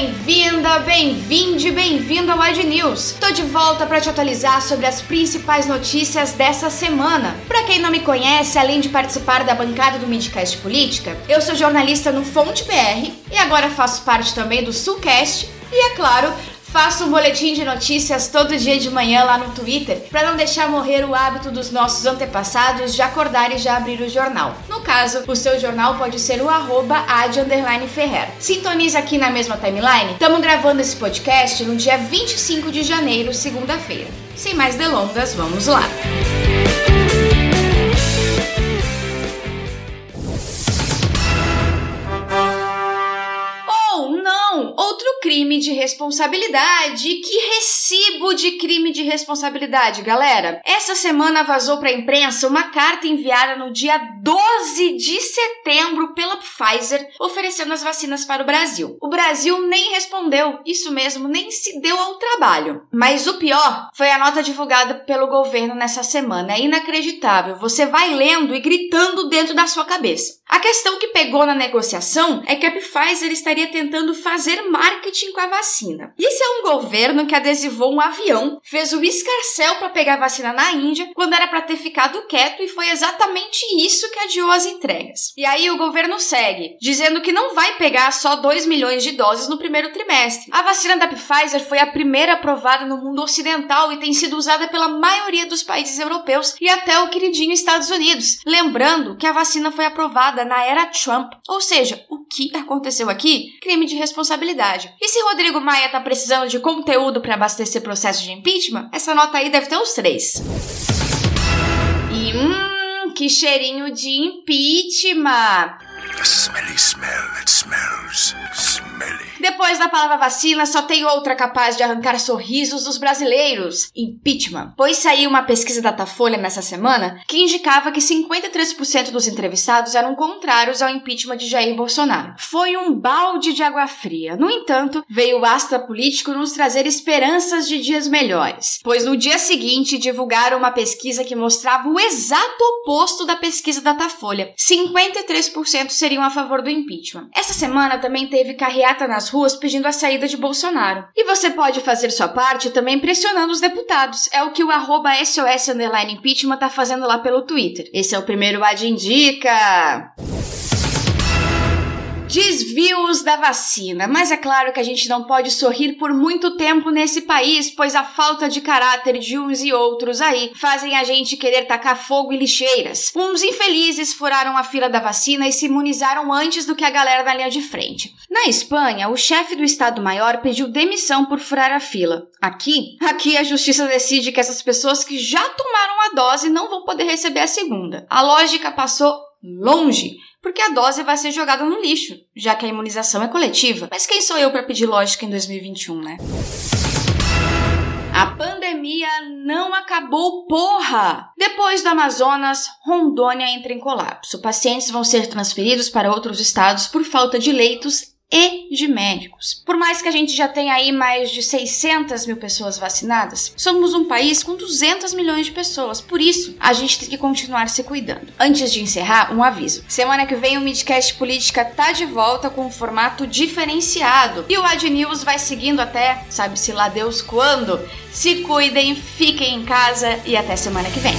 bem-vinda, bem-vinde, bem-vindo ao Ad News. Tô de volta para te atualizar sobre as principais notícias dessa semana. Para quem não me conhece, além de participar da bancada do Midcast Política, eu sou jornalista no Fonte BR e agora faço parte também do Sulcast e, é claro, Faço um boletim de notícias todo dia de manhã lá no Twitter, para não deixar morrer o hábito dos nossos antepassados de acordar e já abrir o jornal. No caso, o seu jornal pode ser o arroba Ferrer. Sintonize aqui na mesma timeline. Estamos gravando esse podcast no dia 25 de janeiro, segunda-feira. Sem mais delongas, vamos lá. Crime de responsabilidade. Que recibo de crime de responsabilidade, galera! Essa semana vazou para a imprensa uma carta enviada no dia 12 de setembro pela Pfizer oferecendo as vacinas para o Brasil. O Brasil nem respondeu, isso mesmo, nem se deu ao trabalho. Mas o pior foi a nota divulgada pelo governo nessa semana. É inacreditável. Você vai lendo e gritando dentro da sua cabeça. A questão que pegou na negociação é que a Pfizer estaria tentando fazer marketing com a vacina. Isso é um governo que adesivou um avião, fez o escarcel para pegar vacina na Índia, quando era para ter ficado quieto e foi exatamente isso que adiou as entregas. E aí o governo segue, dizendo que não vai pegar só 2 milhões de doses no primeiro trimestre. A vacina da Pfizer foi a primeira aprovada no mundo ocidental e tem sido usada pela maioria dos países europeus e até o queridinho Estados Unidos. Lembrando que a vacina foi aprovada na era Trump. Ou seja, o que aconteceu aqui? Crime de responsabilidade. E se Rodrigo Maia tá precisando de conteúdo para abastecer processo de impeachment, essa nota aí deve ter uns três. E hum, que cheirinho de impeachment! A smelly smell that smells smelly. Depois da palavra vacina, só tem outra capaz de arrancar sorrisos dos brasileiros: impeachment. Pois saiu uma pesquisa da Datafolha nessa semana que indicava que 53% dos entrevistados eram contrários ao impeachment de Jair Bolsonaro. Foi um balde de água fria. No entanto, veio o astra político nos trazer esperanças de dias melhores, pois no dia seguinte divulgaram uma pesquisa que mostrava o exato oposto da pesquisa da Datafolha. 53% seriam a favor do impeachment. Essa semana também teve carreata nas ruas pedindo a saída de Bolsonaro. E você pode fazer sua parte também pressionando os deputados. É o que o arroba SOS Impeachment tá fazendo lá pelo Twitter. Esse é o primeiro Ad Indica desvios da vacina. Mas é claro que a gente não pode sorrir por muito tempo nesse país, pois a falta de caráter de uns e outros aí fazem a gente querer tacar fogo e lixeiras. Uns infelizes furaram a fila da vacina e se imunizaram antes do que a galera da linha de frente. Na Espanha, o chefe do Estado-Maior pediu demissão por furar a fila. Aqui, aqui a justiça decide que essas pessoas que já tomaram a dose não vão poder receber a segunda. A lógica passou longe porque a dose vai ser jogada no lixo, já que a imunização é coletiva. Mas quem sou eu para pedir lógica em 2021, né? A pandemia não acabou, porra! Depois do Amazonas, Rondônia entra em colapso. Pacientes vão ser transferidos para outros estados por falta de leitos e de médicos. Por mais que a gente já tenha aí mais de 600 mil pessoas vacinadas, somos um país com 200 milhões de pessoas. Por isso, a gente tem que continuar se cuidando. Antes de encerrar, um aviso. Semana que vem o Midcast Política tá de volta com um formato diferenciado. E o Ad News vai seguindo até, sabe-se lá Deus quando. Se cuidem, fiquem em casa e até semana que vem.